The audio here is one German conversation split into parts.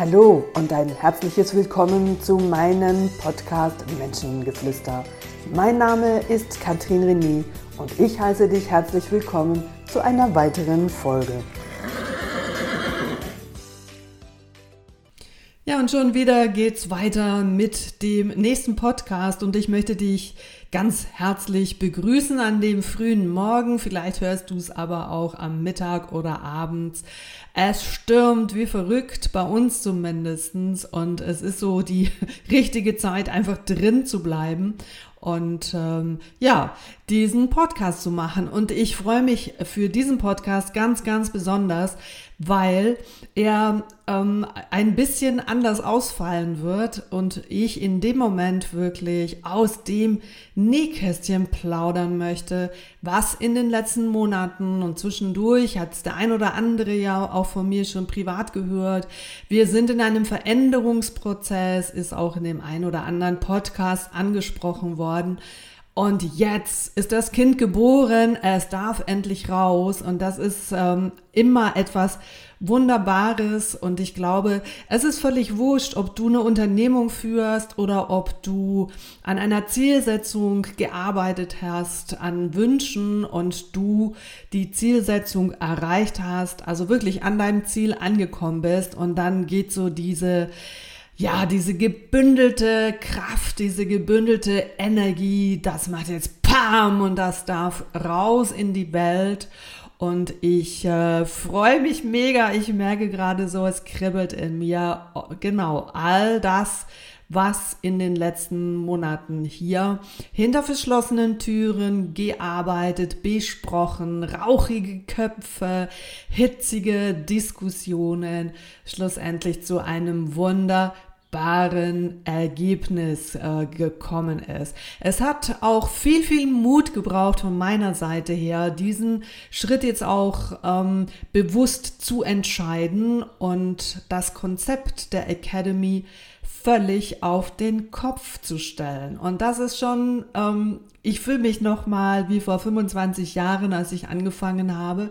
Hallo und ein herzliches Willkommen zu meinem Podcast Menschengeflüster. Mein Name ist Katrin René und ich heiße dich herzlich willkommen zu einer weiteren Folge. Ja, und schon wieder geht's weiter mit dem nächsten Podcast und ich möchte dich ganz herzlich begrüßen an dem frühen Morgen. Vielleicht hörst du es aber auch am Mittag oder abends. Es stürmt wie verrückt, bei uns zumindestens Und es ist so die richtige Zeit, einfach drin zu bleiben und ähm, ja, diesen Podcast zu machen. Und ich freue mich für diesen Podcast ganz, ganz besonders, weil er ähm, ein bisschen anders ausfallen wird und ich in dem Moment wirklich aus dem Nähkästchen plaudern möchte, was in den letzten Monaten und zwischendurch hat es der ein oder andere ja auch von mir schon privat gehört. Wir sind in einem Veränderungsprozess, ist auch in dem ein oder anderen Podcast angesprochen worden. Und jetzt ist das Kind geboren, es darf endlich raus und das ist ähm, immer etwas Wunderbares und ich glaube, es ist völlig wurscht, ob du eine Unternehmung führst oder ob du an einer Zielsetzung gearbeitet hast, an Wünschen und du die Zielsetzung erreicht hast, also wirklich an deinem Ziel angekommen bist und dann geht so diese ja, diese gebündelte Kraft, diese gebündelte Energie, das macht jetzt Pam und das darf raus in die Welt. Und ich äh, freue mich mega. Ich merke gerade so, es kribbelt in mir. Genau, all das, was in den letzten Monaten hier hinter verschlossenen Türen gearbeitet, besprochen, rauchige Köpfe, hitzige Diskussionen, schlussendlich zu einem Wunder dankbaren Ergebnis äh, gekommen ist. Es hat auch viel, viel Mut gebraucht von meiner Seite her, diesen Schritt jetzt auch ähm, bewusst zu entscheiden und das Konzept der Academy völlig auf den Kopf zu stellen. Und das ist schon, ähm, ich fühle mich noch mal wie vor 25 Jahren, als ich angefangen habe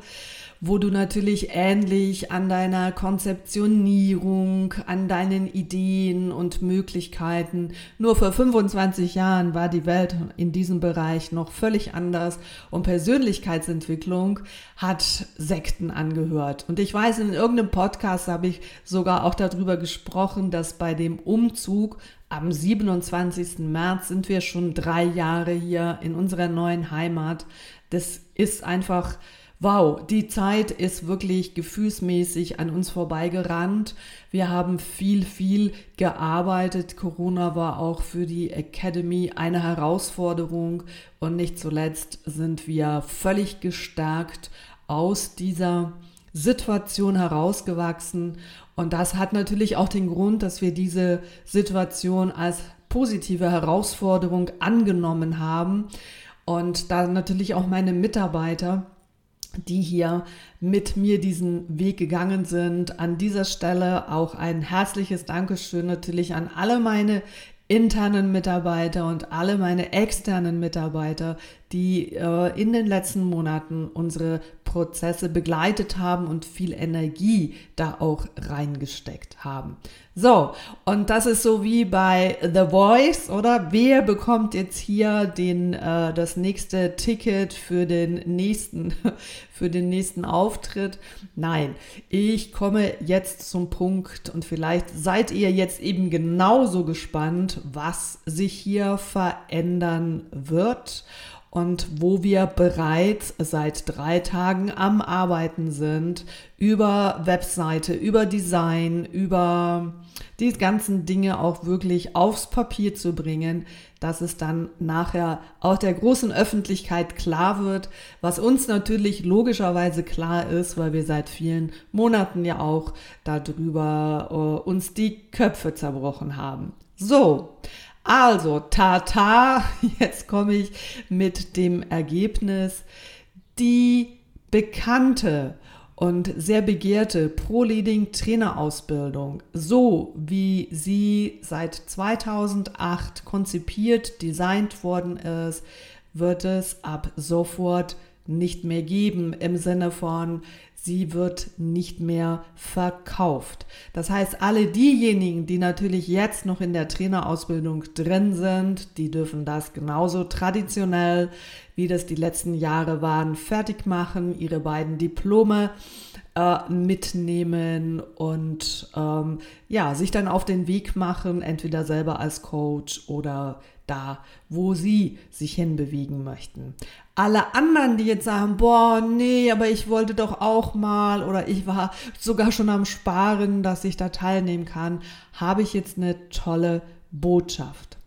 wo du natürlich ähnlich an deiner Konzeptionierung, an deinen Ideen und Möglichkeiten, nur vor 25 Jahren war die Welt in diesem Bereich noch völlig anders und Persönlichkeitsentwicklung hat Sekten angehört. Und ich weiß, in irgendeinem Podcast habe ich sogar auch darüber gesprochen, dass bei dem Umzug am 27. März sind wir schon drei Jahre hier in unserer neuen Heimat. Das ist einfach wow, die Zeit ist wirklich gefühlsmäßig an uns vorbeigerannt. Wir haben viel, viel gearbeitet. Corona war auch für die Academy eine Herausforderung und nicht zuletzt sind wir völlig gestärkt aus dieser Situation herausgewachsen. Und das hat natürlich auch den Grund, dass wir diese Situation als positive Herausforderung angenommen haben. Und da natürlich auch meine Mitarbeiter die hier mit mir diesen Weg gegangen sind. An dieser Stelle auch ein herzliches Dankeschön natürlich an alle meine internen Mitarbeiter und alle meine externen Mitarbeiter, die äh, in den letzten Monaten unsere Prozesse begleitet haben und viel Energie da auch reingesteckt haben. So, und das ist so wie bei The Voice, oder? Wer bekommt jetzt hier den, äh, das nächste Ticket für den nächsten, für den nächsten Auftritt? Nein, ich komme jetzt zum Punkt und vielleicht seid ihr jetzt eben genauso gespannt, was sich hier verändern wird und wo wir bereits seit drei Tagen am Arbeiten sind über Webseite, über Design, über die ganzen Dinge auch wirklich aufs Papier zu bringen, dass es dann nachher auch der großen Öffentlichkeit klar wird, was uns natürlich logischerweise klar ist, weil wir seit vielen Monaten ja auch darüber uh, uns die Köpfe zerbrochen haben. So, also, tata, jetzt komme ich mit dem Ergebnis. Die bekannte und sehr begehrte Pro-Leading Trainerausbildung, so wie sie seit 2008 konzipiert, designt worden ist, wird es ab sofort nicht mehr geben im Sinne von, sie wird nicht mehr verkauft. Das heißt, alle diejenigen, die natürlich jetzt noch in der Trainerausbildung drin sind, die dürfen das genauso traditionell, wie das die letzten Jahre waren, fertig machen, ihre beiden Diplome äh, mitnehmen und ähm, ja, sich dann auf den Weg machen, entweder selber als Coach oder da, wo sie sich hinbewegen möchten. Alle anderen, die jetzt sagen, boah, nee, aber ich wollte doch auch mal oder ich war sogar schon am Sparen, dass ich da teilnehmen kann, habe ich jetzt eine tolle Botschaft.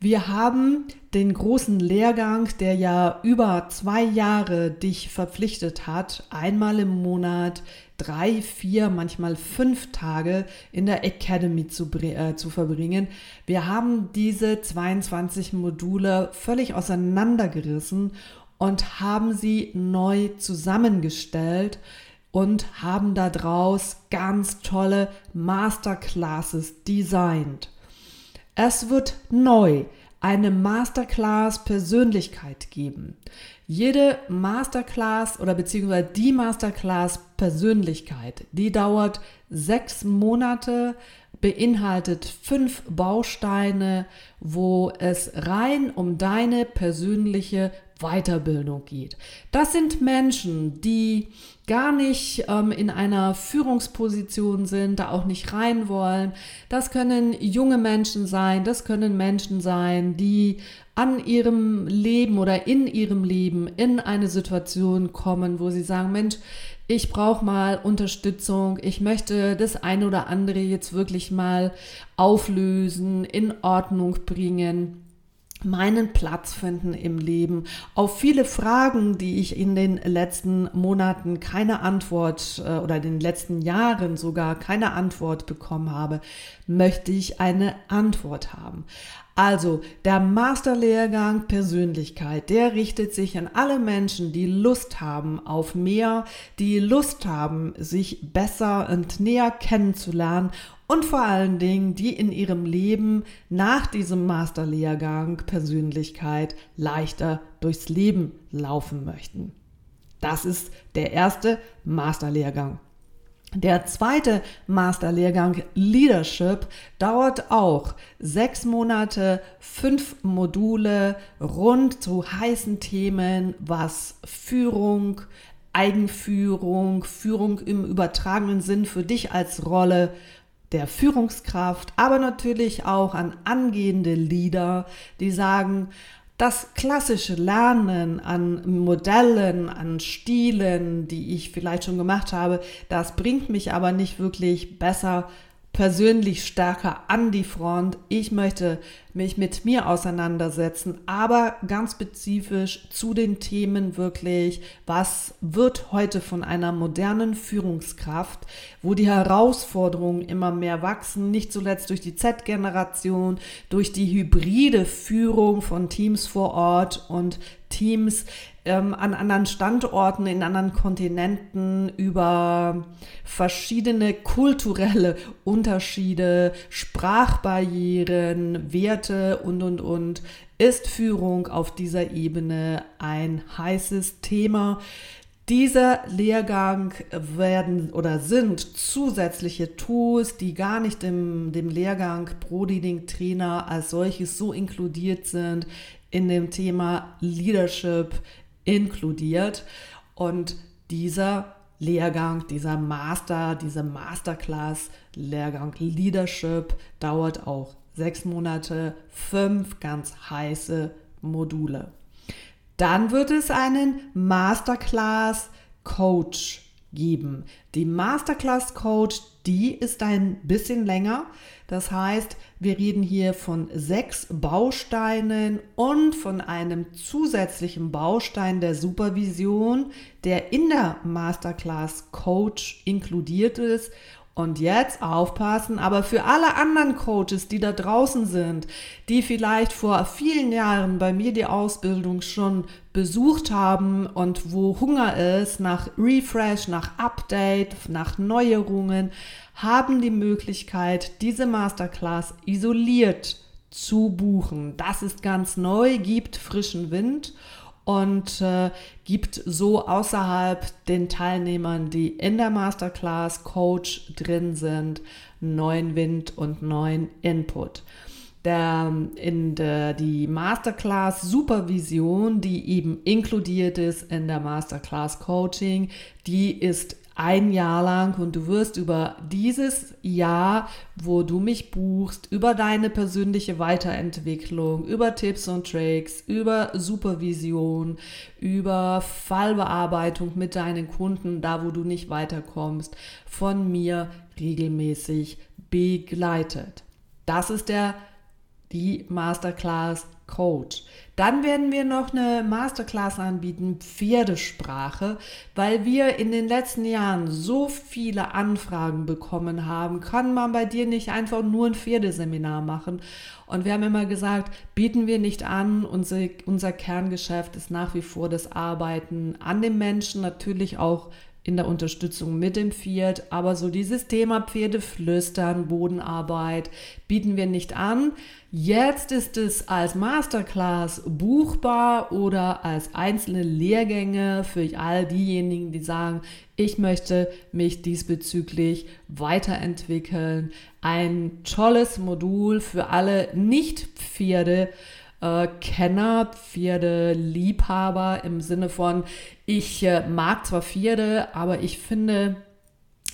Wir haben den großen Lehrgang, der ja über zwei Jahre dich verpflichtet hat, einmal im Monat drei, vier, manchmal fünf Tage in der Academy zu, äh, zu verbringen. Wir haben diese 22 Module völlig auseinandergerissen und haben sie neu zusammengestellt und haben daraus ganz tolle Masterclasses designt. Es wird neu eine Masterclass Persönlichkeit geben. Jede Masterclass oder beziehungsweise die Masterclass Persönlichkeit, die dauert sechs Monate, beinhaltet fünf Bausteine, wo es rein um deine persönliche Weiterbildung geht. Das sind Menschen, die gar nicht ähm, in einer Führungsposition sind, da auch nicht rein wollen. Das können junge Menschen sein, das können Menschen sein, die an ihrem Leben oder in ihrem Leben in eine Situation kommen, wo sie sagen, Mensch, ich brauche mal Unterstützung, ich möchte das eine oder andere jetzt wirklich mal auflösen, in Ordnung bringen meinen Platz finden im Leben. Auf viele Fragen, die ich in den letzten Monaten keine Antwort äh, oder in den letzten Jahren sogar keine Antwort bekommen habe, möchte ich eine Antwort haben. Also der Masterlehrgang Persönlichkeit, der richtet sich an alle Menschen, die Lust haben auf mehr, die Lust haben, sich besser und näher kennenzulernen und vor allen Dingen, die in ihrem Leben nach diesem Masterlehrgang Persönlichkeit leichter durchs Leben laufen möchten. Das ist der erste Masterlehrgang. Der zweite Masterlehrgang Leadership dauert auch sechs Monate, fünf Module rund zu heißen Themen, was Führung, Eigenführung, Führung im übertragenen Sinn für dich als Rolle der Führungskraft, aber natürlich auch an angehende Leader, die sagen, das klassische Lernen an Modellen, an Stilen, die ich vielleicht schon gemacht habe, das bringt mich aber nicht wirklich besser persönlich stärker an die Front. Ich möchte mich mit mir auseinandersetzen, aber ganz spezifisch zu den Themen wirklich, was wird heute von einer modernen Führungskraft, wo die Herausforderungen immer mehr wachsen, nicht zuletzt durch die Z-Generation, durch die hybride Führung von Teams vor Ort und Teams ähm, an anderen Standorten, in anderen Kontinenten, über verschiedene kulturelle Unterschiede, Sprachbarrieren, Werte und, und, und, ist Führung auf dieser Ebene ein heißes Thema. Dieser Lehrgang werden oder sind zusätzliche Tools, die gar nicht im dem Lehrgang Pro Leading Trainer als solches so inkludiert sind in dem Thema Leadership, inkludiert. Und dieser Lehrgang, dieser Master, diese Masterclass Lehrgang Leadership dauert auch sechs Monate, fünf ganz heiße Module. Dann wird es einen Masterclass Coach geben. Die Masterclass Coach, die ist ein bisschen länger. Das heißt, wir reden hier von sechs Bausteinen und von einem zusätzlichen Baustein der Supervision, der in der Masterclass Coach inkludiert ist und jetzt aufpassen, aber für alle anderen Coaches, die da draußen sind, die vielleicht vor vielen Jahren bei mir die Ausbildung schon besucht haben und wo Hunger ist nach Refresh, nach Update, nach Neuerungen, haben die Möglichkeit, diese Masterclass isoliert zu buchen. Das ist ganz neu, gibt frischen Wind und äh, gibt so außerhalb den Teilnehmern, die in der Masterclass Coach drin sind, neuen Wind und neuen Input. Der, in der, die Masterclass Supervision, die eben inkludiert ist in der Masterclass Coaching, die ist ein Jahr lang und du wirst über dieses Jahr, wo du mich buchst, über deine persönliche Weiterentwicklung, über Tipps und Tricks, über Supervision, über Fallbearbeitung mit deinen Kunden, da wo du nicht weiterkommst, von mir regelmäßig begleitet. Das ist der die Masterclass Coach. Dann werden wir noch eine Masterclass anbieten, Pferdesprache, weil wir in den letzten Jahren so viele Anfragen bekommen haben. Kann man bei dir nicht einfach nur ein Pferdeseminar machen? Und wir haben immer gesagt, bieten wir nicht an. Unser, unser Kerngeschäft ist nach wie vor das Arbeiten an dem Menschen, natürlich auch in der Unterstützung mit dem Pferd, aber so dieses Thema Pferdeflüstern, Bodenarbeit bieten wir nicht an. Jetzt ist es als Masterclass buchbar oder als einzelne Lehrgänge für all diejenigen, die sagen, ich möchte mich diesbezüglich weiterentwickeln. Ein tolles Modul für alle Nicht-Pferde. Äh, Kenner, Pferde, Liebhaber im Sinne von, ich äh, mag zwar Pferde, aber ich finde,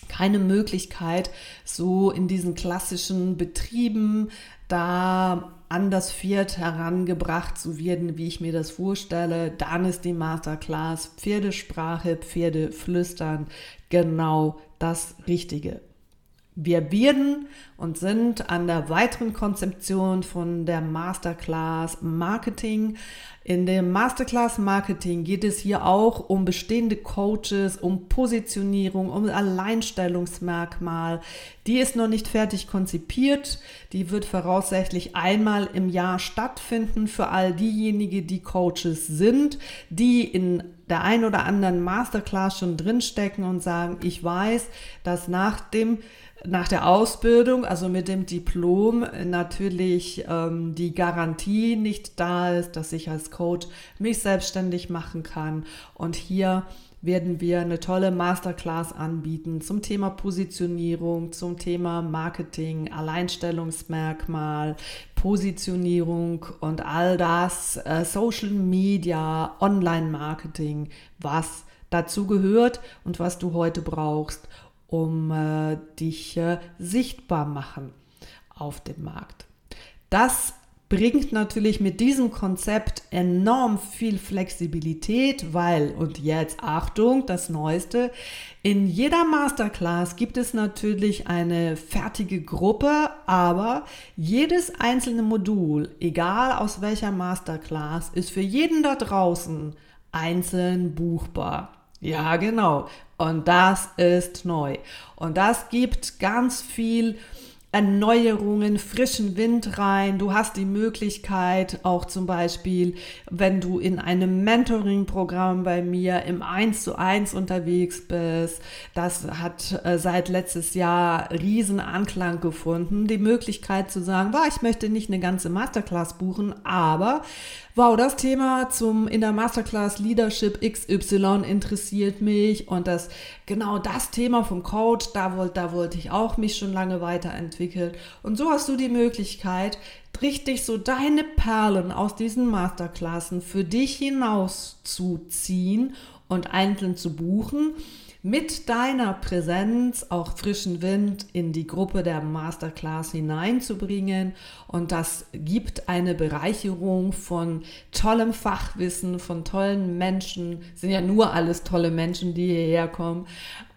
keine Möglichkeit, so in diesen klassischen Betrieben da an das Pferd herangebracht zu werden, wie ich mir das vorstelle, dann ist die Masterclass Pferdesprache, Pferdeflüstern genau das Richtige. Wir werden und sind an der weiteren Konzeption von der Masterclass Marketing. In dem Masterclass Marketing geht es hier auch um bestehende Coaches, um Positionierung, um Alleinstellungsmerkmal. Die ist noch nicht fertig konzipiert. Die wird voraussichtlich einmal im Jahr stattfinden für all diejenigen, die Coaches sind, die in der ein oder anderen Masterclass schon drinstecken und sagen, ich weiß, dass nach dem nach der Ausbildung, also mit dem Diplom, natürlich ähm, die Garantie nicht da ist, dass ich als Coach mich selbstständig machen kann. Und hier werden wir eine tolle Masterclass anbieten zum Thema Positionierung, zum Thema Marketing, Alleinstellungsmerkmal, Positionierung und all das, äh, Social Media, Online-Marketing, was dazu gehört und was du heute brauchst, um äh, dich äh, sichtbar machen auf dem Markt. Das bringt natürlich mit diesem Konzept enorm viel Flexibilität, weil, und jetzt Achtung, das Neueste, in jeder Masterclass gibt es natürlich eine fertige Gruppe, aber jedes einzelne Modul, egal aus welcher Masterclass, ist für jeden da draußen einzeln buchbar. Ja, genau. Und das ist neu. Und das gibt ganz viel Erneuerungen, frischen Wind rein. Du hast die Möglichkeit, auch zum Beispiel, wenn du in einem Mentoring-Programm bei mir im 1 zu 1 unterwegs bist, das hat äh, seit letztes Jahr riesen Anklang gefunden, die Möglichkeit zu sagen, ich möchte nicht eine ganze Masterclass buchen, aber wow, das Thema zum in der Masterclass Leadership XY interessiert mich. Und das genau das Thema vom Coach, da wollte da wollte ich auch mich schon lange weiterentwickeln. Und so hast du die Möglichkeit richtig so deine Perlen aus diesen Masterklassen für dich hinauszuziehen und einzeln zu buchen mit deiner Präsenz auch frischen Wind in die Gruppe der Masterclass hineinzubringen. Und das gibt eine Bereicherung von tollem Fachwissen, von tollen Menschen. sind ja nur alles tolle Menschen, die hierher kommen.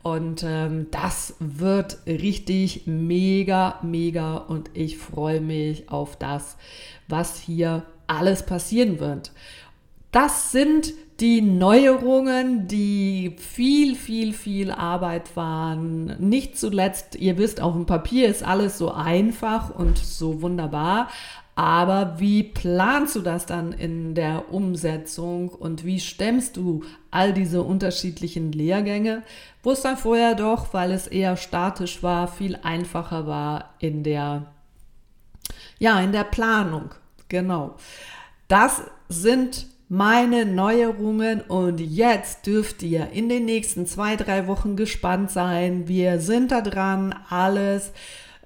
Und ähm, das wird richtig mega, mega. Und ich freue mich auf das, was hier alles passieren wird. Das sind die Neuerungen, die viel, viel, viel Arbeit waren. Nicht zuletzt, ihr wisst, auf dem Papier ist alles so einfach und so wunderbar. Aber wie planst du das dann in der Umsetzung und wie stemmst du all diese unterschiedlichen Lehrgänge, wo es dann vorher doch, weil es eher statisch war, viel einfacher war in der, ja, in der Planung. Genau. Das sind meine Neuerungen und jetzt dürft ihr in den nächsten zwei, drei Wochen gespannt sein. Wir sind da dran, alles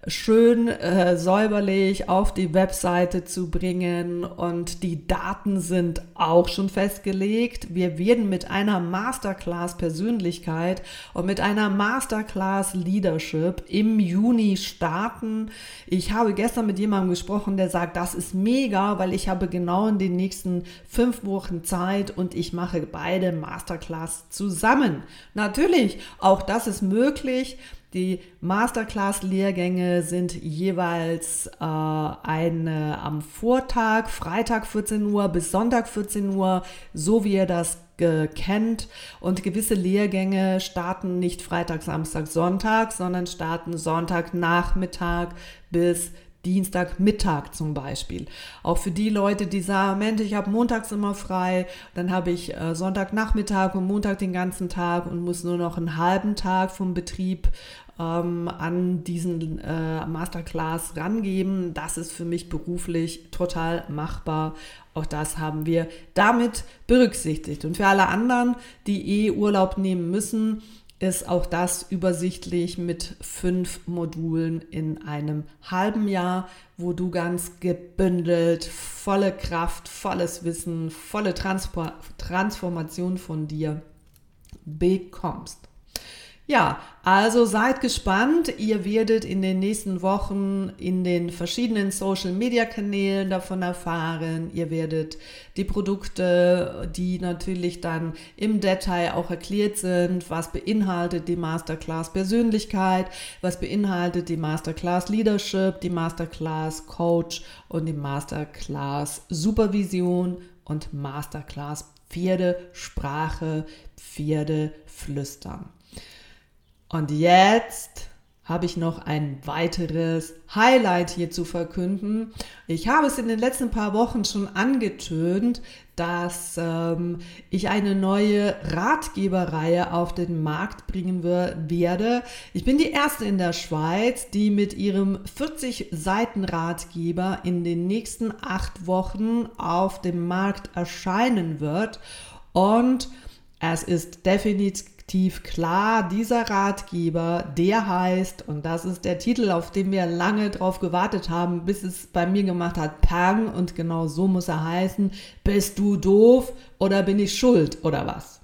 schön äh, säuberlich auf die Webseite zu bringen und die Daten sind auch schon festgelegt. Wir werden mit einer Masterclass Persönlichkeit und mit einer Masterclass Leadership im Juni starten. Ich habe gestern mit jemandem gesprochen, der sagt, das ist mega, weil ich habe genau in den nächsten fünf Wochen Zeit und ich mache beide Masterclass zusammen. Natürlich, auch das ist möglich. Die Masterclass-Lehrgänge sind jeweils äh, eine am Vortag, Freitag 14 Uhr bis Sonntag 14 Uhr, so wie ihr das kennt. Und gewisse Lehrgänge starten nicht Freitag, Samstag, Sonntag, sondern starten Sonntagnachmittag bis Dienstagmittag zum Beispiel. Auch für die Leute, die sagen, Mensch, ich habe montags immer frei, dann habe ich äh, Sonntagnachmittag und Montag den ganzen Tag und muss nur noch einen halben Tag vom Betrieb ähm, an diesen äh, Masterclass rangeben. Das ist für mich beruflich total machbar. Auch das haben wir damit berücksichtigt. Und für alle anderen, die eh Urlaub nehmen müssen, ist auch das übersichtlich mit fünf Modulen in einem halben Jahr, wo du ganz gebündelt volle Kraft, volles Wissen, volle Transformation von dir bekommst. Ja, also seid gespannt. Ihr werdet in den nächsten Wochen in den verschiedenen Social-Media-Kanälen davon erfahren. Ihr werdet die Produkte, die natürlich dann im Detail auch erklärt sind, was beinhaltet die Masterclass Persönlichkeit, was beinhaltet die Masterclass Leadership, die Masterclass Coach und die Masterclass Supervision und Masterclass Pferdesprache, Pferdeflüstern. Und jetzt habe ich noch ein weiteres Highlight hier zu verkünden. Ich habe es in den letzten paar Wochen schon angetönt, dass ähm, ich eine neue Ratgeberreihe auf den Markt bringen werde. Ich bin die erste in der Schweiz, die mit ihrem 40 Seiten Ratgeber in den nächsten acht Wochen auf dem Markt erscheinen wird. Und es ist definitiv tief klar, dieser Ratgeber, der heißt, und das ist der Titel, auf den wir lange drauf gewartet haben, bis es bei mir gemacht hat, Pang, und genau so muss er heißen, bist du doof oder bin ich schuld oder was?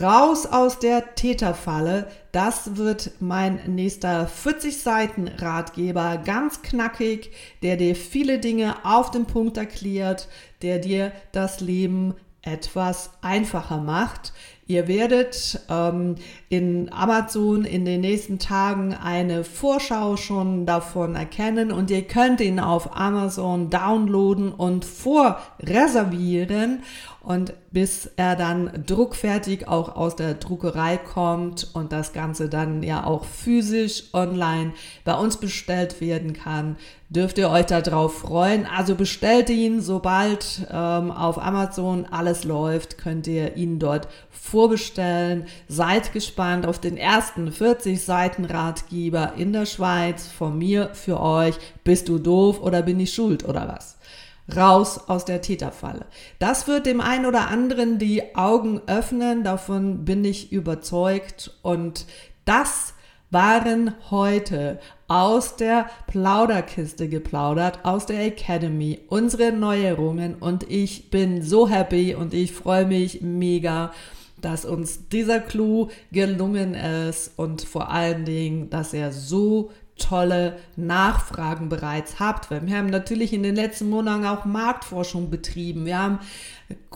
Raus aus der Täterfalle, das wird mein nächster 40 Seiten Ratgeber, ganz knackig, der dir viele Dinge auf den Punkt erklärt, der dir das Leben etwas einfacher macht. Ihr werdet ähm, in Amazon in den nächsten Tagen eine Vorschau schon davon erkennen und ihr könnt ihn auf Amazon downloaden und vorreservieren und bis er dann druckfertig auch aus der Druckerei kommt und das Ganze dann ja auch physisch online bei uns bestellt werden kann, dürft ihr euch darauf freuen. Also bestellt ihn, sobald ähm, auf Amazon alles läuft, könnt ihr ihn dort vorbestellen. Seid gespannt auf den ersten 40 Seiten Ratgeber in der Schweiz von mir für euch. Bist du doof oder bin ich schuld oder was? Raus aus der Täterfalle. Das wird dem einen oder anderen die Augen öffnen, davon bin ich überzeugt. Und das waren heute aus der Plauderkiste geplaudert, aus der Academy, unsere Neuerungen und ich bin so happy und ich freue mich mega, dass uns dieser Clou gelungen ist und vor allen Dingen, dass er so tolle Nachfragen bereits habt. Wir haben natürlich in den letzten Monaten auch Marktforschung betrieben. Wir haben,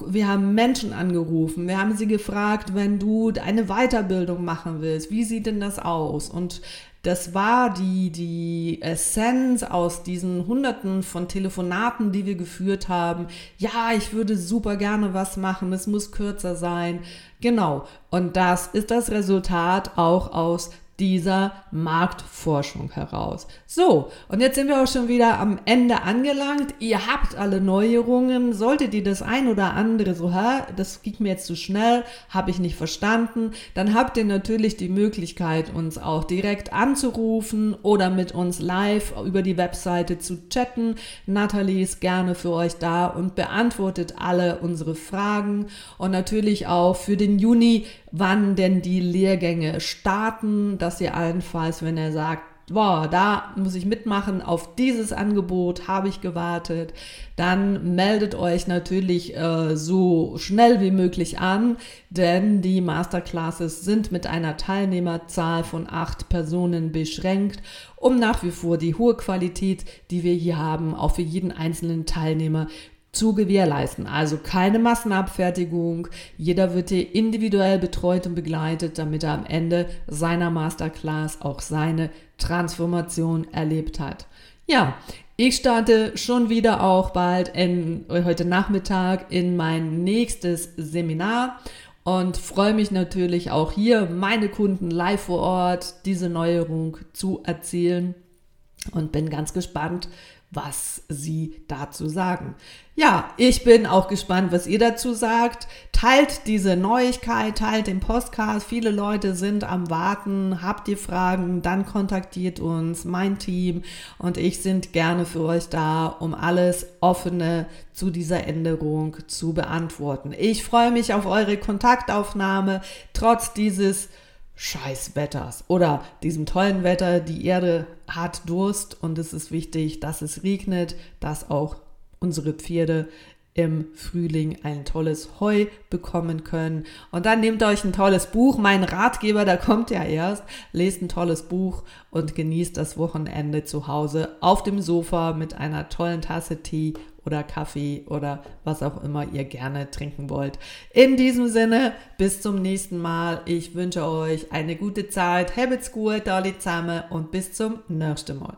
wir haben Menschen angerufen. Wir haben sie gefragt, wenn du eine Weiterbildung machen willst, wie sieht denn das aus? Und das war die, die Essenz aus diesen Hunderten von Telefonaten, die wir geführt haben. Ja, ich würde super gerne was machen. Es muss kürzer sein. Genau. Und das ist das Resultat auch aus dieser Marktforschung heraus. So, und jetzt sind wir auch schon wieder am Ende angelangt. Ihr habt alle Neuerungen. Solltet ihr das ein oder andere so, hä, das ging mir jetzt zu schnell, habe ich nicht verstanden, dann habt ihr natürlich die Möglichkeit, uns auch direkt anzurufen oder mit uns live über die Webseite zu chatten. Nathalie ist gerne für euch da und beantwortet alle unsere Fragen und natürlich auch für den Juni, wann denn die Lehrgänge starten, dass ihr allenfalls, wenn er sagt, boah, da muss ich mitmachen, auf dieses Angebot habe ich gewartet, dann meldet euch natürlich äh, so schnell wie möglich an, denn die Masterclasses sind mit einer Teilnehmerzahl von acht Personen beschränkt, um nach wie vor die hohe Qualität, die wir hier haben, auch für jeden einzelnen Teilnehmer zu gewährleisten. Also keine Massenabfertigung. Jeder wird hier individuell betreut und begleitet, damit er am Ende seiner Masterclass auch seine Transformation erlebt hat. Ja, ich starte schon wieder auch bald in, heute Nachmittag in mein nächstes Seminar und freue mich natürlich auch hier meine Kunden live vor Ort diese Neuerung zu erzählen und bin ganz gespannt, was Sie dazu sagen. Ja, ich bin auch gespannt, was ihr dazu sagt. Teilt diese Neuigkeit, teilt den Podcast. Viele Leute sind am Warten. Habt ihr Fragen, dann kontaktiert uns, mein Team und ich sind gerne für euch da, um alles offene zu dieser Änderung zu beantworten. Ich freue mich auf eure Kontaktaufnahme, trotz dieses Scheißwetters oder diesem tollen Wetter. Die Erde hat Durst und es ist wichtig, dass es regnet, dass auch unsere Pferde im Frühling ein tolles Heu bekommen können. Und dann nehmt euch ein tolles Buch. Mein Ratgeber, der kommt ja erst. Lest ein tolles Buch und genießt das Wochenende zu Hause auf dem Sofa mit einer tollen Tasse Tee oder Kaffee oder was auch immer ihr gerne trinken wollt. In diesem Sinne, bis zum nächsten Mal. Ich wünsche euch eine gute Zeit. Habt's gut, alle zusammen und bis zum nächsten Mal.